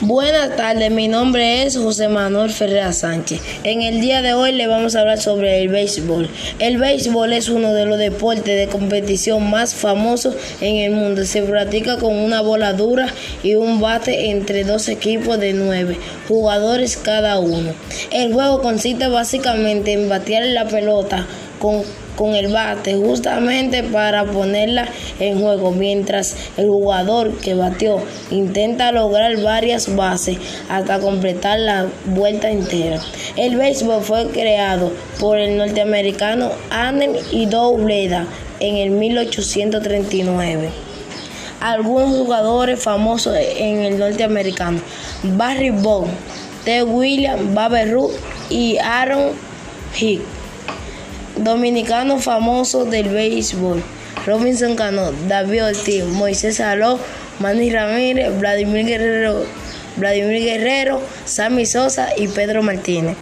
Buenas tardes, mi nombre es José Manuel Ferreira Sánchez. En el día de hoy le vamos a hablar sobre el béisbol. El béisbol es uno de los deportes de competición más famosos en el mundo. Se practica con una bola dura y un bate entre dos equipos de nueve jugadores cada uno. El juego consiste básicamente en batear la pelota con el bate justamente para ponerla en juego mientras el jugador que batió intenta lograr varias bases hasta completar la vuelta entera. El béisbol fue creado por el norteamericano Allen y Doubleda en el 1839 algunos jugadores famosos en el norteamericano, Barry Bond, T. William, Babe Ruth y Aaron Hicks dominicanos famosos del béisbol. Robinson Cano, David Ortiz, Moisés Saló, Manny Ramírez, Vladimir Guerrero, Vladimir Guerrero, Sammy Sosa y Pedro Martínez.